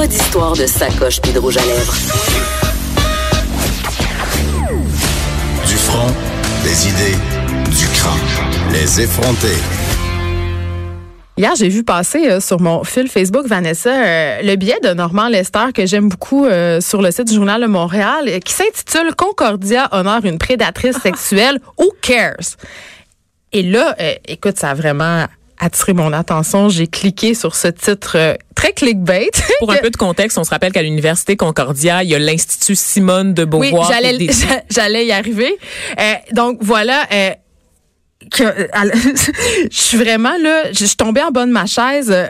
Pas d'histoire de sacoche puis de rouge à lèvres. Du front, des idées, du crâne. Les effronter. Hier, j'ai vu passer euh, sur mon fil Facebook, Vanessa, euh, le billet de Normand Lester que j'aime beaucoup euh, sur le site du Journal de Montréal, euh, qui s'intitule Concordia honore une prédatrice sexuelle. Who cares? Et là, euh, écoute, ça a vraiment attiré mon attention. J'ai cliqué sur ce titre euh, très clickbait. Pour un peu de contexte, on se rappelle qu'à l'Université Concordia, il y a l'Institut Simone de Oui, Beauvoir. des- j'allais y arriver. Euh, donc voilà. euh, que, euh, je suis vraiment là, je suis tombée en bas de ma chaise. Euh,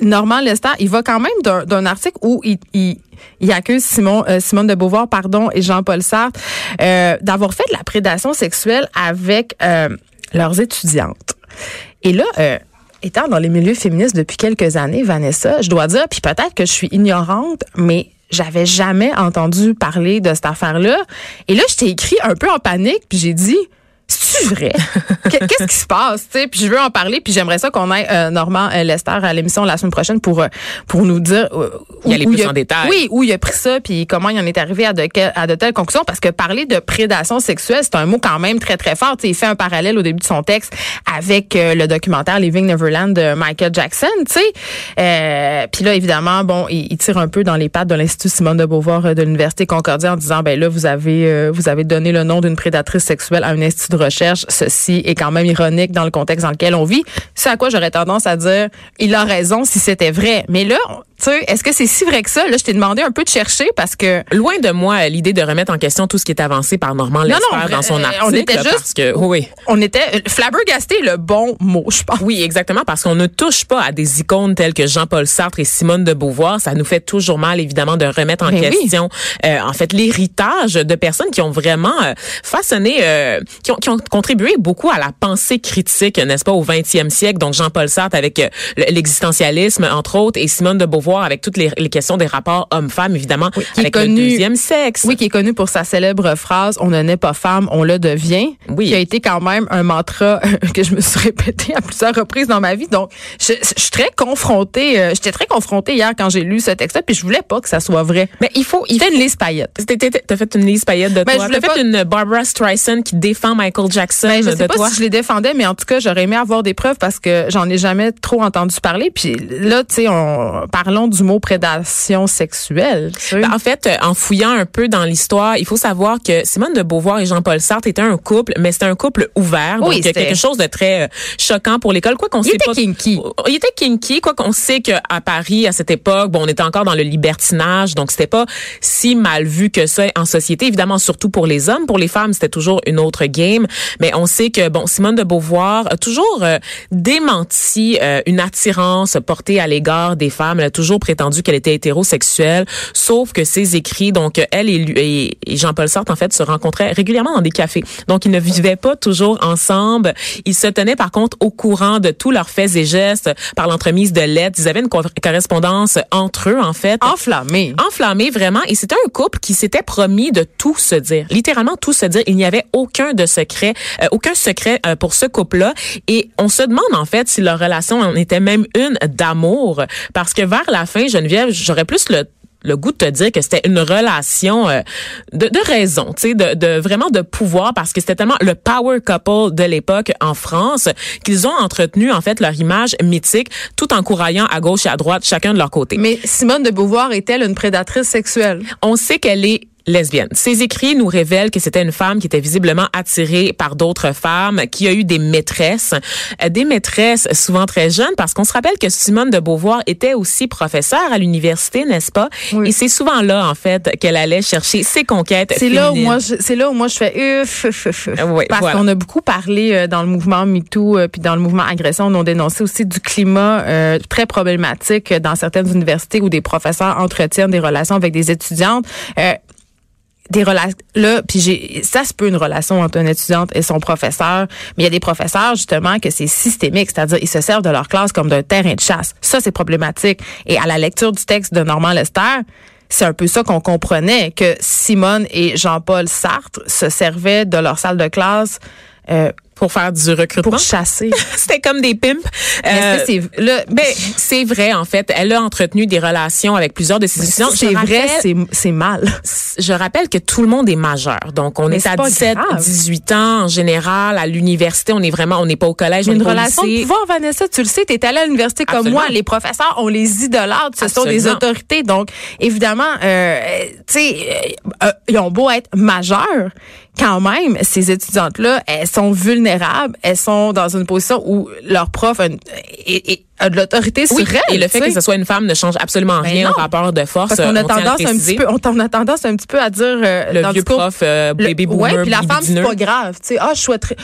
Normand Lester, il va quand même d'un article où il, il, il accuse Simon, euh, Simone de Beauvoir pardon, et Jean-Paul Sartre euh, d'avoir fait de la prédation sexuelle avec euh, leurs étudiantes. Et là, euh, étant dans les milieux féministes depuis quelques années, Vanessa, je dois dire, puis peut-être que je suis ignorante, mais j'avais jamais entendu parler de cette affaire-là. Et là, je t'ai écrit un peu en panique, puis j'ai dit, c'est vrai? Qu'est- Qu'est-ce qui se passe? tu sais? Puis je veux en parler, puis j'aimerais ça qu'on ait euh, Normand euh, Lester à l'émission la semaine prochaine pour euh, pour nous dire euh, Y où- aller plus il a- en détail. Oui, où il a pris ça, puis comment il en est arrivé à de, à de telles conclusions. Parce que parler de prédation sexuelle, c'est un mot quand même très, très fort. Tu sais, il fait un parallèle au début de son texte avec euh, le documentaire Living Neverland de Michael Jackson. tu sais. Euh, puis là, évidemment, bon, il, il tire un peu dans les pattes de l'Institut Simone de Beauvoir de l'Université Concordia en disant, ben là, vous avez, euh, vous avez donné le nom d'une prédatrice sexuelle à un institut de recherche. Ceci est quand même ironique dans le contexte dans lequel on vit. C'est à quoi j'aurais tendance à dire, il a raison si c'était vrai. Mais là, tu sais, est-ce que c'est si vrai que ça? Là, je t'ai demandé un peu de chercher parce que Loin de moi l'idée de remettre en question tout ce qui est avancé par Normand Lester non, dans son euh, article. on était juste- parce que, oui. on était euh, flabbergasté le bon mot, je pense. Oui, exactement, parce qu'on ne touche pas à des icônes telles que Jean-Paul Sartre et Simone de Beauvoir. Ça nous fait toujours mal, évidemment, de remettre en Mais oui. question, euh, en fait, l'héritage de personnes qui ont vraiment euh, façonné, euh, qui, ont, qui ont contribué beaucoup à la pensée critique, n'est-ce pas, au 20e siècle. Donc, Jean-Paul Sartre avec le- l'existentialisme, entre autres, et Simone de Beauvoir avec toutes les, les questions des rapports hommes-femmes, évidemment, qui est avec connu- le deuxième sexe. Oui, qui est connu pour sa célèbre phrase "On ne naît pas femme, on le devient", Oui. qui a été quand même un mantra que je me suis répété à plusieurs reprises dans ma vie. Donc, je, je suis très confrontée, euh, j'étais très confrontée hier quand j'ai lu ce texte-là, puis je voulais pas que ça soit vrai. Mais il faut, il C'était une liste paillette. T'as fait une liste paillette de Ben, je toi. T'as fait pas- une Barbara Streisand qui défend Michael Jackson Ben, je de sais pas toi. si je les défendais, mais en tout cas, j'aurais aimé avoir des preuves parce que j'en ai jamais trop entendu parler. Puis là, tu sais, on parlons du mot prédation sexuelle. Ben, en fait, euh, en fouillant un peu dans l'histoire, il faut savoir que Simone de Beauvoir et Jean-Paul Sartre étaient un couple, mais c'était un couple ouvert. Oui, donc, il y a quelque chose de très euh, choquant pour l'école. Quoi qu'on Il sait était pas. kinky. Il était kinky. Quoi qu'on sait qu'à Paris, à cette époque, bon, on était encore dans le libertinage, donc c'était pas si mal vu que ça en société. Évidemment, surtout pour les hommes. Pour les femmes, c'était toujours une autre game. Mais on sait que, bon, Simone de Beauvoir a toujours euh, démenti euh, une attirance portée à l'égard des femmes. Elle a toujours prétendu qu'elle était hétérosexuelle, sauf que ses écrits, donc euh, elle et, lui- et, et Jean-Paul Sartre, en fait, se rencontraient régulièrement dans des cafés. Donc, ils ne vivaient pas toujours ensemble. Ils se tenaient, par contre, au courant de tous leurs faits et gestes par l'entremise de lettres. Ils avaient une co- correspondance entre eux, en fait Enflammé. enflammé vraiment et c'était un couple qui s'était promis de tout se dire littéralement tout se dire il n'y avait aucun de secret euh, aucun secret euh, pour ce couple-là et on se demande en fait si leur relation en était même une d'amour parce que vers la fin Geneviève j'aurais plus le le goût de te dire que c'était une relation euh, de, de raison, tu sais, de, de vraiment de pouvoir parce que c'était tellement le power couple de l'époque en France qu'ils ont entretenu en fait leur image mythique tout en couraillant à gauche et à droite chacun de leur côté. Mais Simone de Beauvoir est-elle une prédatrice sexuelle? On sait qu'elle est lesbienne. Ses écrits nous révèlent que c'était une femme qui était visiblement attirée par d'autres femmes, qui a eu des maîtresses, euh, des maîtresses souvent très jeunes, parce qu'on se rappelle que Simone de Beauvoir était aussi professeure à l'université, n'est-ce pas? Oui. Et c'est souvent là, en fait, qu'elle allait chercher ses conquêtes. C'est là où moi, je- c'est là où moi je fais uff, uff, uff, uff. Oui, parce voilà. qu'on a beaucoup parlé euh, dans le mouvement MeToo euh, puis dans le mouvement agression, on a dénoncé aussi du climat euh, très problématique euh, dans certaines universités où des professeurs entretiennent des relations avec des étudiantes. Des relations là puis j'ai ça se peut une relation entre une étudiante et son professeur mais il y a des professeurs justement que c'est systémique c'est-à-dire ils se servent de leur classe comme d'un terrain de chasse. Ça c'est problématique. Et à la lecture du texte de Normand Lester c'est un peu ça qu'on comprenait que Simone et Jean-Paul Sartre se servaient de leur salle de classe euh, pour faire du recrutement? pour chasser C'était comme des pimps. Mais Euh, c'est ben, c'est vrai, en fait. Elle a entretenu des relations avec plusieurs de ses étudiants. c'est vrai c'est c'est mal je rappelle que tout le monde est majeur. Donc, on Mais est c'est à pas 17, grave. 18 ans en général. À l'université, on est vraiment, on n'est pas au collège, on une est au relation de pouvoir, Vanessa, tu le sais, tu es allée à l'université comme moi. Les professeurs, on les idolâtre. Ce sont des autorités. Donc, évidemment, euh, tu sais, euh, euh, ils ont beau être majeurs, quand même, ces étudiantes-là, elles sont vulnérables. Elles sont dans une position où leur prof est- a de l'autorité Oui, sur elles. et le fait que ce soit une femme ne change absolument Ben rien au rapport de force. Parce qu'on a on tendance un petit peu, on, on a tendance un petit peu à dire euh, Le dans vieux prof, euh, baby boomer, ouais, puis la femme c'est pas grave, tu sais. Ah, je souhaiterais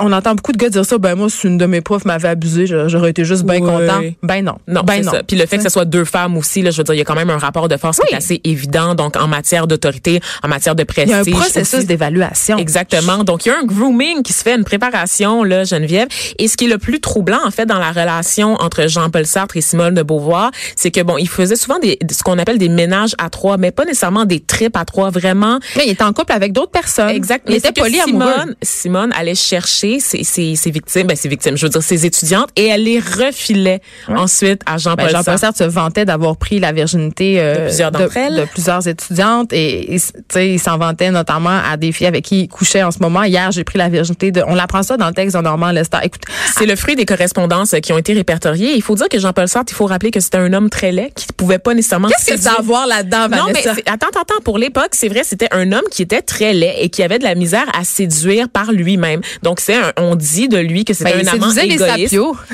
on entend beaucoup de gars dire ça, ben moi si une de mes profs m'avait abusé, j'aurais été juste bien content. Ben non. Non, ben non. Puis le fait que ce soit deux femmes aussi, là, je veux dire, il y a quand même un rapport de force qui est assez évident. Donc, en matière d'autorité, en matière de il prestige. y a un processus d'évaluation. Exactement. Donc, il y a un grooming qui se fait, une préparation, là, Geneviève. Et ce qui est le plus troublant, en fait, dans la relation entre Jean-Paul Sartre et Simone de Beauvoir, c'est que, bon, il faisait souvent des, ce qu'on appelle des ménages à trois, mais pas nécessairement des tripes à trois, vraiment. Mais il était en couple avec d'autres personnes. Exact. Il Mais était polyamoureux. Simone, Simone allait chercher ses, ses, ses victimes, ben, ses victimes, je veux dire, ses étudiantes, et elle les refilait ensuite à Ben, Jean-Paul Jean-Paul Sartre. Sartre se vantait d'avoir pris la virginité euh, De plusieurs elles. de plusieurs étudiantes et, et, tu sais, il s'en vantait notamment à des filles avec qui il couchait en ce moment. Hier, j'ai pris la virginité de. On apprend ça dans le texte de Normand Lester. Écoute, C'est le fruit des correspondances qui ont été répertoriées. Il faut dire que Jean-Paul Sartre, il faut rappeler que c'était un homme très laid qui pouvait pas nécessairement qu'est-ce que ça a à séduire. voir là-dedans, Non, mais attends, attends, attends. Pour l'époque, c'est vrai, c'était un homme qui était très laid et qui avait de la misère à séduire par lui-même. Donc, c'est on dit de lui que c'était Ben, un amant les égoïste. sapios.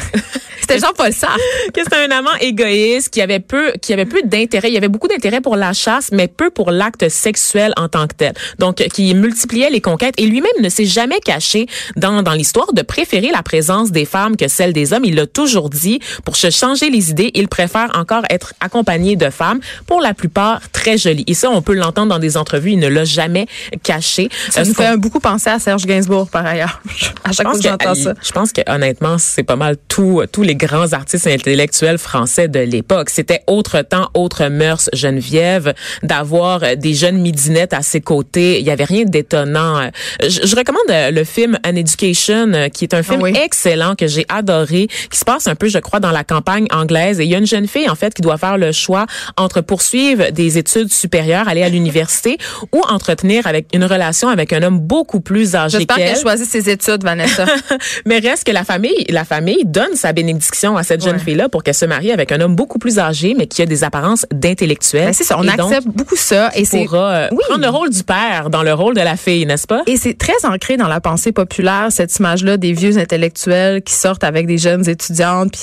C'était Jean-Paul Sartre. que c'était un amant égoïste, qui avait peu, qui avait peu d'intérêt. Il y avait beaucoup d'intérêt pour la chasse, mais peu pour l'acte sexuel en tant que tel. Donc, qui multipliait les conquêtes. Et lui-même ne s'est jamais caché dans, dans l'histoire de préférer la présence des femmes que celle des hommes. Il l'a toujours dit. Pour se changer les idées, il préfère encore être accompagné de femmes, pour la plupart très jolies. Et ça, on peut l'entendre dans des entrevues. Il ne l'a jamais caché. Ça Euh, nous qu'on- fait beaucoup penser à Serge Gainsbourg, par ailleurs. À chaque fois que j'entends ça. je pense que honnêtement, c'est pas mal tout, tous les grands artistes intellectuels français de l'époque. C'était autre temps, autre mœurs, Geneviève, d'avoir euh, des jeunes midinettes à ses côtés. Il y avait rien d'étonnant. Euh, Je, je recommande euh, le film An Education, euh, qui est un film Ah oui. excellent que j'ai adoré, qui se passe un peu, je crois, dans la campagne anglaise. Et il y a une jeune fille, en fait, qui doit faire le choix entre poursuivre des études supérieures, aller à l'université, ou entretenir avec une relation avec un homme beaucoup plus âgé J'espère qu'elle. qu'elle choisit ses études, Vanessa. Mais reste que la famille, la famille donne sa bénédiction à cette jeune Ouais. fille-là pour qu'elle se marie avec un homme beaucoup plus âgé, mais qui a des apparences d'intellectuel. Ben, c'est ça, on Et donc, accepte beaucoup ça. Et c'est pourra euh, Oui. prendre le rôle du père dans le rôle de la fille, n'est-ce pas? Et c'est très ancré dans la pensée populaire, cette image-là des vieux intellectuels qui sortent avec des jeunes étudiantes. Puis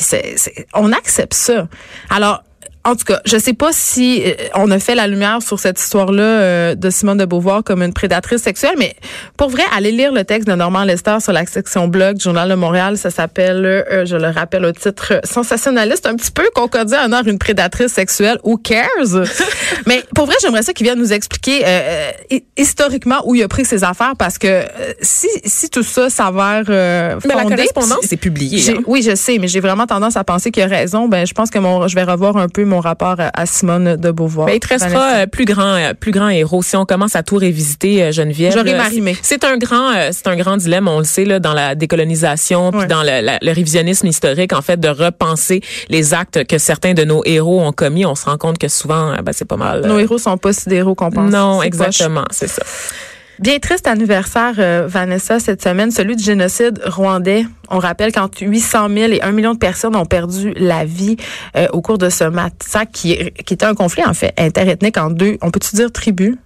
on accepte ça. Alors, en tout cas, je sais pas si euh, on a fait la lumière sur cette histoire-là euh, de Simone de Beauvoir comme une prédatrice sexuelle, mais pour vrai, allez lire le texte de Normand Lester sur la section blog du Journal de Montréal. Ça s'appelle, euh, je le rappelle au titre euh, sensationnaliste, un petit peu concordé en or une prédatrice sexuelle. Who cares? mais pour vrai, j'aimerais ça qu'il vienne nous expliquer historiquement où il a pris ses affaires parce que si, si tout ça s'avère euh, Mais la fondé, correspondance, c'est publié. hein. Oui, je sais, mais j'ai vraiment tendance à penser qu'il a raison. Ben, je pense que mon, je vais revoir un peu mon rapport à, Simone de Beauvoir. Ben, il te restera euh, plus grand, euh, plus grand héros si on commence à tout révisiter, euh, Geneviève. J'aurais là, m'arrimé. c'est- un grand, c'est un grand dilemme, on le sait là, dans la décolonisation, puis Ouais. dans le, la- le révisionnisme historique, en fait, de repenser les actes que certains de nos héros ont commis. On se rend compte que souvent, ben, c'est pas mal. Nos héros sont pas si des héros qu'on pense. non, exactement, c'est ça. Bien triste anniversaire, euh, Vanessa, cette semaine, celui du génocide rwandais. On rappelle qu'entre 800 000 et 1 million de personnes ont perdu la vie euh, au cours de ce massacre qui, qui était un conflit, en fait, interethnique en deux, on peut-tu dire tribus?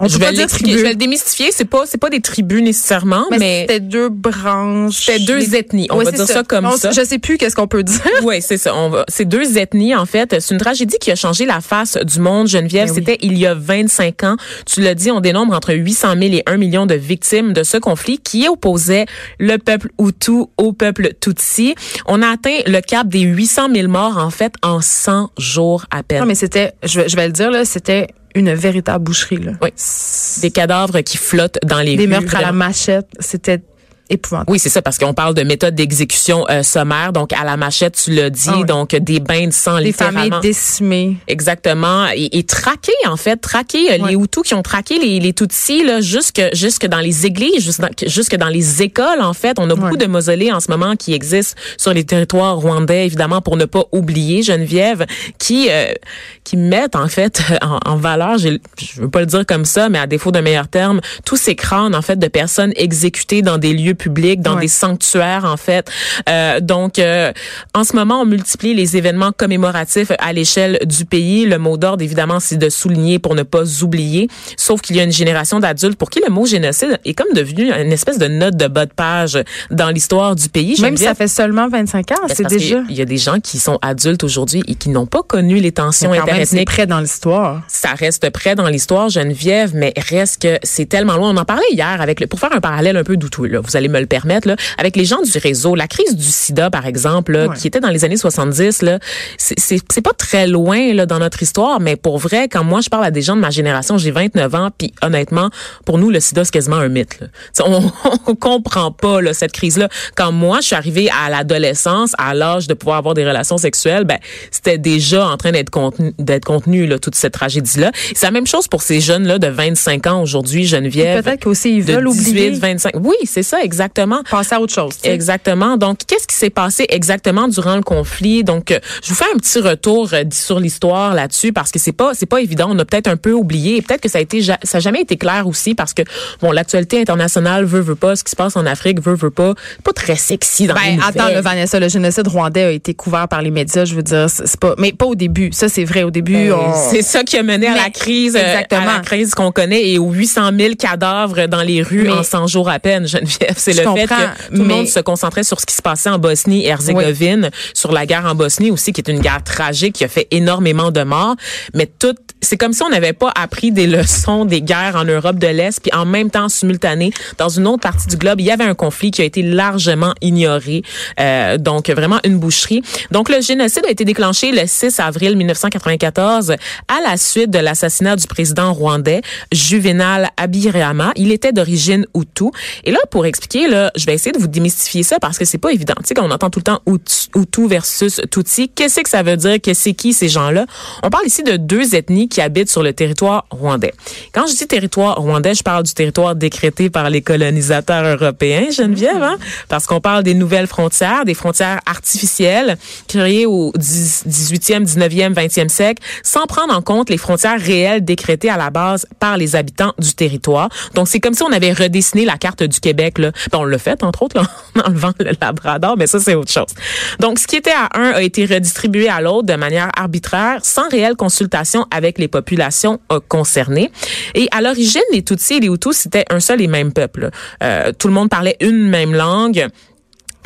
On je vais dire je le démystifier. C'est pas, c'est pas des tribus nécessairement, Mais, mais, c'était deux branches. c'était deux ethnies. On Ouais, va dire ça, comme On- ça. Je sais plus qu'est-ce qu'on peut dire. Oui, c'est ça. On va, c'est deux ethnies, en fait. C'est une tragédie qui a changé la face du monde, Geneviève. Ben oui. C'était il y a 25 ans. Tu l'as dit, on dénombre entre 800 000 et 1 million de victimes de ce conflit qui opposait le peuple Hutu au peuple Tutsi. On a atteint le cap des 800 000 morts, en fait, en 100 jours à peine. Non, mais c'était, je vais le dire, là, c'était une véritable boucherie, là. Oui. Des cadavres qui flottent dans les Des rues. meurtres à la machette, c'était épouvantable. Oui, c'est ça, parce qu'on parle de méthode d'exécution euh, sommaire, donc à la machette, tu l'as dit, Ah oui. donc des bains de sang, Des littéralement. familles décimées. Exactement. Et, et traquer, en fait, traquer euh, les Hutus qui ont traqué les, les Tutsis là, jusque, jusque dans les églises, jusque dans, jusque dans les écoles, en fait. On a beaucoup de mausolées en ce moment qui existent sur les territoires rwandais, évidemment, pour ne pas oublier Geneviève, qui, euh, qui mettent, en fait, en, en valeur, je veux pas le dire comme ça, mais à défaut d'un meilleur terme, tous ces crânes, en fait, de personnes exécutées dans des lieux publics, dans Ouais. des sanctuaires, en fait. Euh, donc, euh, en ce moment, on multiplie les événements commémoratifs à l'échelle du pays. Le mot d'ordre, évidemment, c'est de souligner pour ne pas oublier. Sauf qu'il y a une génération d'adultes pour qui le mot génocide est comme devenu une espèce de note de bas de page dans l'histoire du pays. Même si ça fait seulement 25 ans, ben, c'est déjà. Il y a des gens qui sont adultes aujourd'hui et qui n'ont pas connu les tensions c'est interethniques près dans l'histoire. ça reste près dans l'histoire, Geneviève, mais reste que c'est tellement loin. On en parlait hier avec le, pour faire un parallèle un peu douteux, là, vous allez me le permettre, là, avec les gens du réseau. La crise du sida, par exemple, là, Ouais. qui était dans les années 70, là, c'est, pas très loin, là, dans notre histoire, mais pour vrai, quand moi, je parle à des gens de ma génération, j'ai 29 ans, puis honnêtement, pour nous, le sida, c'est quasiment un mythe, là. On, on comprend pas, là, cette crise-là. Quand moi, je suis arrivée à l'adolescence, à l'âge de pouvoir avoir des relations sexuelles, ben, c'était déjà en train d'être contenu, d'être contenu, là, toute cette tragédie-là. C'est la même chose pour ces jeunes-là de 25 ans aujourd'hui, Geneviève. Peut-être qu'aussi ils de veulent 18, oublier. 25. Oui, c'est ça, exactement. Passer à autre chose. Exactement. Donc, qu'est-ce qui s'est passé exactement durant le conflit? Donc, euh, je vous fais un petit retour euh, sur l'histoire là-dessus parce que c'est pas c'est pas évident. On a peut-être un peu oublié et peut-être que ça a été ça a jamais été clair aussi parce que bon, l'actualité internationale veut veut pas ce qui se passe en Afrique veut veut pas pas très sexy dans les Ben, attends, le Vanessa, le génocide rwandais a été couvert par les médias, je veux dire, c'est pas, mais pas au début. Ça, c'est vrai. Au début, Euh, on- C'est ça qui a mené à Mais- la crise, euh, exactement. à la crise qu'on connaît et aux 800 000 cadavres dans les rues Mais- en 100 jours à peine, Geneviève. C'est le fait que tout le monde se concentrait sur ce qui se passait en Bosnie et Herzégovine, sur la guerre en Bosnie aussi, qui est une guerre tragique qui a fait énormément de morts. Mais tout, c'est comme si on n'avait pas appris des leçons des guerres en Europe de l'Est, puis en même temps simultané dans une autre partie du globe, il y avait un conflit qui a été largement ignoré. Euh, donc vraiment une boucherie. Donc le génocide a été déclenché le 6 avril 1994 à la suite de l'assassinat du président rwandais Juvenal Abirama. Il était d'origine Hutu. Et là, pour expliquer, là, je vais essayer de vous démystifier ça parce que c'est pas évident. Tu on entend tout le temps Hutu versus Tutsi, qu'est-ce que ça veut dire? Que c'est qui ces gens-là? On parle ici de deux ethnies qui habitent sur le territoire rwandais. Quand je dis territoire rwandais, je parle du territoire décrété par les colonisateurs européens, Geneviève, hein? parce qu'on parle des nouvelles frontières, des frontières artificielles créées au 10 18e, 19e, 20e siècle, sans prendre en compte les frontières réelles décrétées à la base par les habitants du territoire. Donc, c'est comme si on avait redessiné la carte du Québec. Là. Ben, on l'a fait, entre autres, là, en enlevant le Labrador, mais ça, c'est autre chose. Donc, ce qui était à un a été redistribué à l'autre de manière arbitraire, sans réelle consultation avec les populations euh, concernées. Et à l'origine, les Tutsis et les Hutus, c'était un seul et même peuple. Euh, tout le monde parlait une même langue.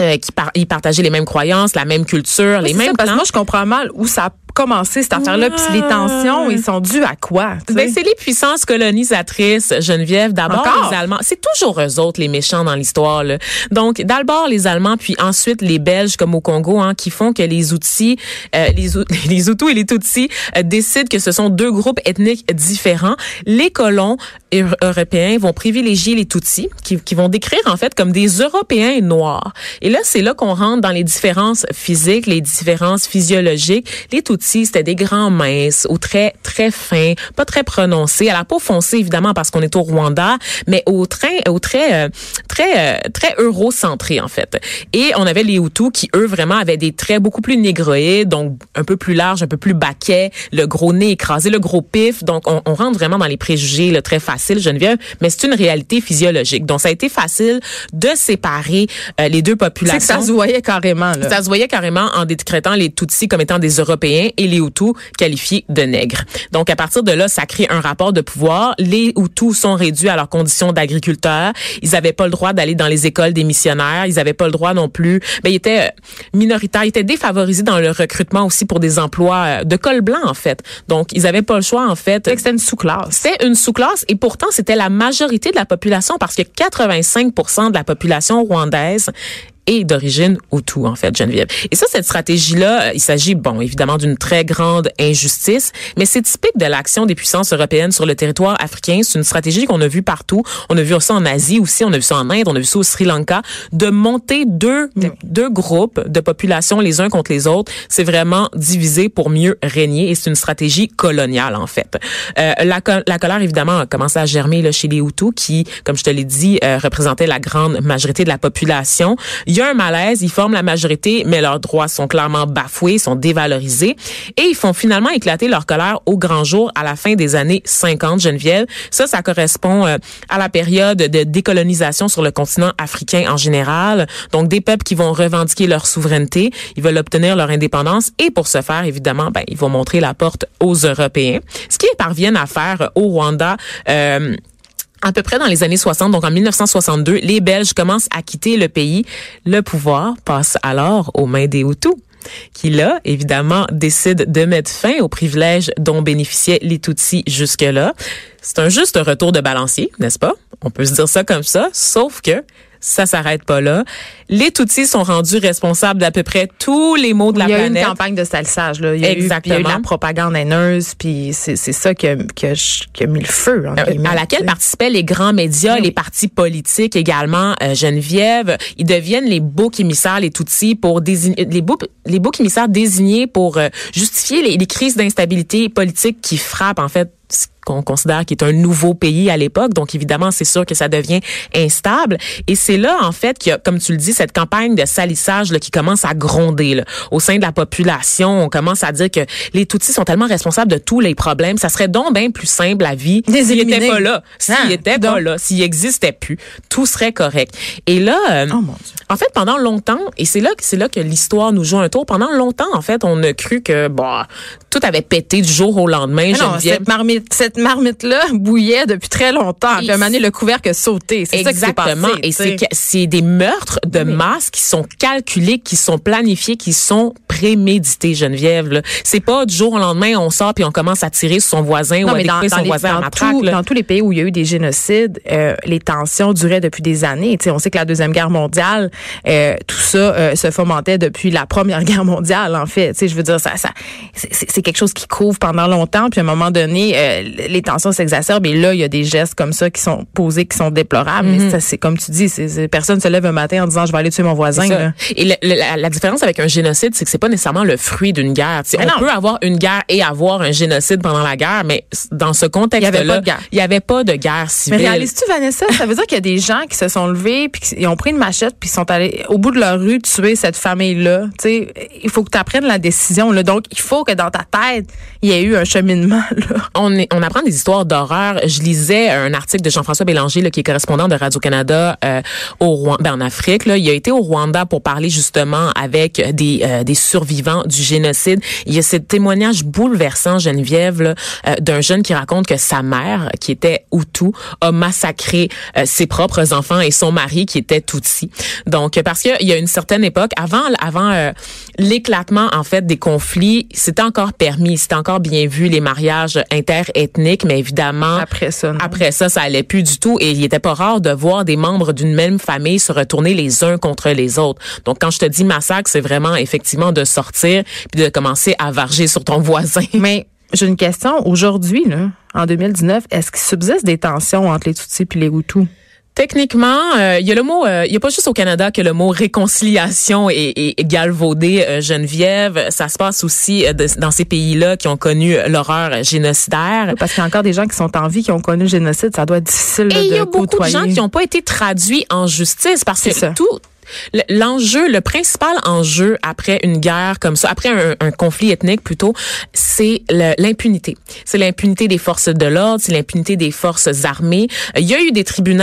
Euh, qui par ils partageaient les mêmes croyances, la même culture, les mêmes ça, parce que moi, je comprends mal où ça commencé, cette affaire-là. Puis les tensions, ils sont dus à quoi? Ben, c'est les puissances colonisatrices, Geneviève. D'abord, les Allemands. C'est toujours eux autres, les méchants dans l'histoire. Donc, d'abord, les Allemands, puis ensuite les Belges, comme au Congo, hein, qui font que les outils, euh, les, les Hutus et les Tutsis euh, décident que ce sont deux groupes ethniques différents. Les colons euro- européens vont privilégier les Tutsis, qui, qui vont décrire, en fait, comme des Européens noirs. Et là, c'est là qu'on rentre dans les différences physiques, les différences physiologiques. Les Tutsis, c'était des grands minces, aux traits très fins, pas très prononcés, à la peau foncée évidemment parce qu'on est au Rwanda, mais aux traits, aux traits euh, très euh, très eurocentrés en fait. Et on avait les Hutus qui eux vraiment avaient des traits beaucoup plus négroïdes, donc un peu plus larges, un peu plus baquets, le gros nez écrasé, le gros pif. Donc on, on rentre vraiment dans les préjugés, le très facile Geneviève, mais c'est une réalité physiologique. Donc ça a été facile de séparer euh, les deux populations. que ça se voyait carrément, là. Ça se voyait carrément en décrétant les Tutsis comme étant des Européens et les Hutus qualifiés de nègres. Donc, à partir de là, ça crée un rapport de pouvoir. Les Hutus sont réduits à leurs conditions d'agriculteurs. Ils n'avaient pas le droit d'aller dans les écoles des missionnaires. Ils n'avaient pas le droit non plus. Ben, ils étaient euh, minoritaires. Ils étaient défavorisés dans le recrutement aussi pour des emplois euh, de col blanc, en fait. Donc, ils n'avaient pas le choix, en fait. C'était une sous-classe. C'était une sous-classe et pourtant, c'était la majorité de la population parce que 85% de la population rwandaise et d'origine Hutu, en fait, Geneviève. Et ça, cette stratégie-là, euh, il s'agit, bon, évidemment, d'une très grande injustice, mais c'est typique de l'action des puissances européennes sur le territoire africain. C'est une stratégie qu'on a vue partout. On a vu ça en Asie aussi, on a vu ça en Inde, on a vu ça au Sri Lanka, de monter deux, deux groupes de population les uns contre les autres. C'est vraiment diviser pour mieux régner et c'est une stratégie coloniale, en fait. Euh, la, la colère, évidemment, a commencé à germer là, chez les Hutus qui, comme je te l'ai dit, euh, représentaient la grande majorité de la population. Il y a un malaise, ils forment la majorité, mais leurs droits sont clairement bafoués, sont dévalorisés, et ils font finalement éclater leur colère au grand jour à la fin des années 50, Geneviève. Ça, ça correspond euh, à la période de décolonisation sur le continent africain en général. Donc, des peuples qui vont revendiquer leur souveraineté, ils veulent obtenir leur indépendance, et pour ce faire, évidemment, ben, ils vont montrer la porte aux Européens. Ce qu'ils parviennent à faire au Rwanda, euh, à peu près dans les années 60, donc en 1962, les Belges commencent à quitter le pays. Le pouvoir passe alors aux mains des Hutus qui là, évidemment, décident de mettre fin aux privilèges dont bénéficiaient les Tutsis jusque-là. C'est un juste retour de balancier, n'est-ce pas? On peut se dire ça comme ça, sauf que ça s'arrête pas là. Les Tutsis sont rendus responsables d'à peu près tous les maux de la planète. Il y a eu une campagne de salissage. Là. Il, y a Exactement. Eu, il y a eu de la propagande haineuse, puis c'est ça qui a, qui, a, qui a, mis le feu. En euh, à laquelle participaient les grands médias, oui. les partis politiques également. Euh, Geneviève, ils deviennent les boucs émissaires, les Tutsis, pour désigner les boucs, les boucs émissaires désignés pour euh, justifier les, les crises d'instabilité politique qui frappent en fait qu'on considère qui est un nouveau pays à l'époque. Donc, évidemment, c'est sûr que ça devient instable. Et c'est là, en fait, qu'il y a, comme tu le dis, cette campagne de salissage là, qui commence à gronder là. au sein de la population. On commence à dire que les Tutsis sont tellement responsables de tous les problèmes. Ça serait donc bien plus simple la vie s'ils n'étaient pas là. S'ils ah, étaient pas là, s'ils n'existaient plus, tout serait correct. Et là, euh, oh, en fait, pendant longtemps, et c'est là, c'est là que l'histoire nous joue un tour. Pendant longtemps, en fait, on a cru que bah tout avait pété du jour au lendemain. Non, cette marmite, cette marmite-là bouillait depuis très longtemps. Puis, à un moment donné, le couvercle a sauté. C'est ça qui s'est passé. Et c'est, des meurtres de oui. masse qui sont calculés, qui sont planifiés, qui sont prémédités, Geneviève. Là. C'est pas du jour au lendemain, on sort puis on commence à tirer sur son voisin non, ou à découper dans son les, voisin matraque. tout- là. dans tous les pays où il y a eu des génocides, euh, les tensions duraient depuis des années. Tu sais, on sait que la Deuxième Guerre mondiale, euh, tout ça euh, se fomentait depuis la Première Guerre mondiale, en fait. Tu sais, je veux dire, ça, ça, c'est quelque chose qui couvre pendant longtemps, puis à un moment donné, euh, les tensions s'exacerbent, et là, il y a des gestes comme ça qui sont posés, qui sont déplorables. Mhm. Mais ça, c'est comme tu dis, c'est personne se lève un matin en disant, je vais aller tuer mon voisin. Là. Et le- le- la, la différence avec un génocide, c'est que c'est pas nécessairement le fruit d'une guerre. On non. peut avoir une guerre et avoir un génocide pendant la guerre, mais dans ce contexte-là, Il y avait pas de guerre. il y avait pas de guerre Mais civile. réalises-tu, Vanessa, ça veut dire qu'il y a des gens qui se sont levés puis qui- ils ont pris une machette puis ils sont allés au bout de leur rue tuer cette famille-là? Il faut que tu apprennes la décision. Là. Donc, il faut que dans ta tête, il y ait eu un cheminement. Là. on, est- on apprend des histoires d'horreur. Je lisais un article de Jean-François Bélanger, là, qui est correspondant de Radio-Canada euh, au Rwanda, ben, en Afrique. Là. Il a été au Rwanda pour parler justement avec des, euh, des survivants du génocide. Il y a ce témoignage bouleversant, Geneviève, euh, d'un jeune qui raconte que sa mère, qui était Hutu, a massacré euh, ses propres enfants et son mari, qui était Tutsi. Donc, parce qu'il y a une certaine époque, avant, avant euh, l'éclatement, en fait, des conflits, c'était encore permis, c'était encore bien vu, les mariages interethniques, mais évidemment, Après ça, non? après ça, ça allait plus du tout et il était pas rare de voir des membres d'une même famille se retourner les uns contre les autres. Donc quand je te dis massacre, c'est vraiment effectivement de sortir puis de commencer à varger sur ton voisin. Mais j'ai une question. Aujourd'hui, là, en 2019, est-ce qu'il subsiste des tensions entre les Tutsis et les Hutus? Techniquement, euh, il y a le mot, euh, il y a pas juste au Canada que le mot réconciliation est, est, galvaudé, euh, Geneviève. Ça se passe aussi de- dans ces pays-là qui ont connu l'horreur génocidaire. Parce qu'il y a encore des gens qui sont en vie, qui ont connu le génocide. Ça doit être difficile là, Et il y de a beaucoup de côtoyer. gens qui n'ont pas été traduits en justice parce que ça. tout L'enjeu, le principal enjeu après une guerre comme ça, après un, un conflit ethnique plutôt, c'est l'impunité. C'est l'impunité des forces de l'ordre, c'est l'impunité des forces armées. Il y a eu des tribunaux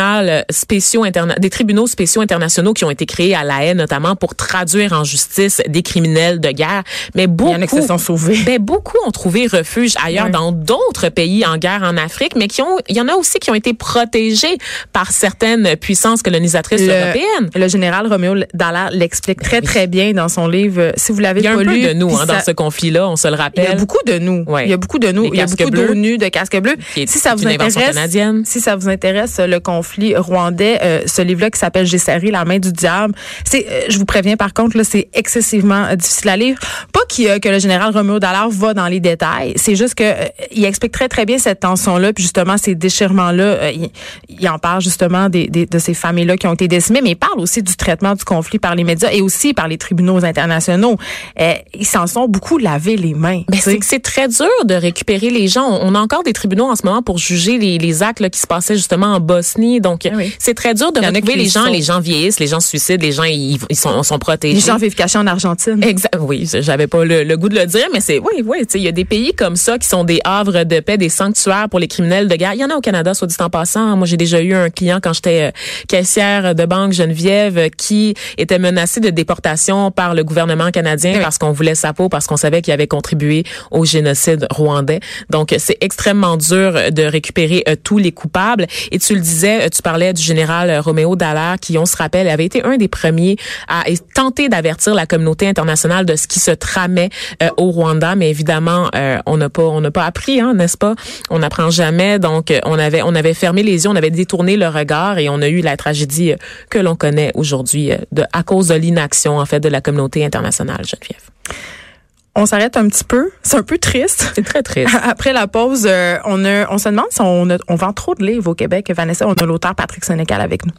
spéciaux interna des tribunaux spéciaux internationaux qui ont été créés à La Haye notamment pour traduire en justice des criminels de guerre, mais beaucoup Il y en a qui se sont sauvés. ben, beaucoup ont trouvé refuge ailleurs dans d'autres pays en guerre en Afrique, mais qui ont, il y en a aussi qui ont été protégés par certaines puissances colonisatrices européennes. le général Roméo Dallaire l'explique très, très bien dans son livre. euh, Si vous l'avez Il y a pas un peu lu, de nous hein, dans ce conflit-là, on se le Il y rappelle. a beaucoup de nous. Ouais. Il y a beaucoup de nous. Il y a beaucoup bleus. d'ONU, de casques bleus. Si ça vous intéresse, canadienne. si ça vous intéresse, le conflit rwandais, euh, ce livre-là qui s'appelle J'ai serré la main du diable, c'est, euh, je vous préviens par contre, là, c'est excessivement difficile à lire. Pas qu'il, que le général Roméo Dallaire va dans les détails. C'est juste que euh, il explique très très bien cette tension-là, puis justement ces déchirements-là. il, il en parle justement des, des- de ces familles-là qui ont été décimées, mais il parle aussi du traitement du conflit par les médias et aussi par les tribunaux internationaux. Euh, ils s'en sont beaucoup lavé les mains. Ben, c'est que c'est très dur de récupérer les gens. On a encore des tribunaux en ce moment pour juger les, les actes là, qui se passaient justement en Bosnie. Donc, Ah oui. c'est très dur de retrouver qui les gens. Les gens vieillissent, les gens se suicident, les gens ils, ils sont, sont protégés. les gens vivent cachés en Argentine. Exact. Oui, j'avais pas le, le goût de le dire, mais c'est oui, oui. Tu sais, il y a des pays comme ça qui sont des havres de paix, des sanctuaires pour les criminels de guerre. Il y en a au Canada, soit dit en passant. Moi, j'ai déjà eu un client quand j'étais euh, caissière de banque Geneviève euh, qui était menacé de déportation par le gouvernement canadien Oui. parce qu'on voulait sa peau, parce qu'on savait qu'il avait contribué au génocide rwandais. Donc, c'est extrêmement dur de récupérer euh, tous les coupables. Et tu le disais, euh, tu parlais du général euh, Roméo Dallaire qui, on se rappelle, avait été un des premiers à tenter d'avertir la communauté internationale de ce qui se tramait euh, au Rwanda. Mais évidemment, euh, on n'a pas, on n'a pas appris, hein, n'est-ce pas? On n'apprend jamais. Donc, on avait, on avait fermé les yeux, on avait détourné le regard et on a eu la tragédie que l'on connaît aujourd'hui euh, de, à cause de l'inaction en fait de la communauté internationale, Geneviève. On s'arrête un petit peu. C'est un peu triste. C'est très triste. Après la pause, euh, on, a, on se demande si on, a- on vend trop de livres au Québec. Vanessa, on a l'auteur Patrick Sénécal avec nous.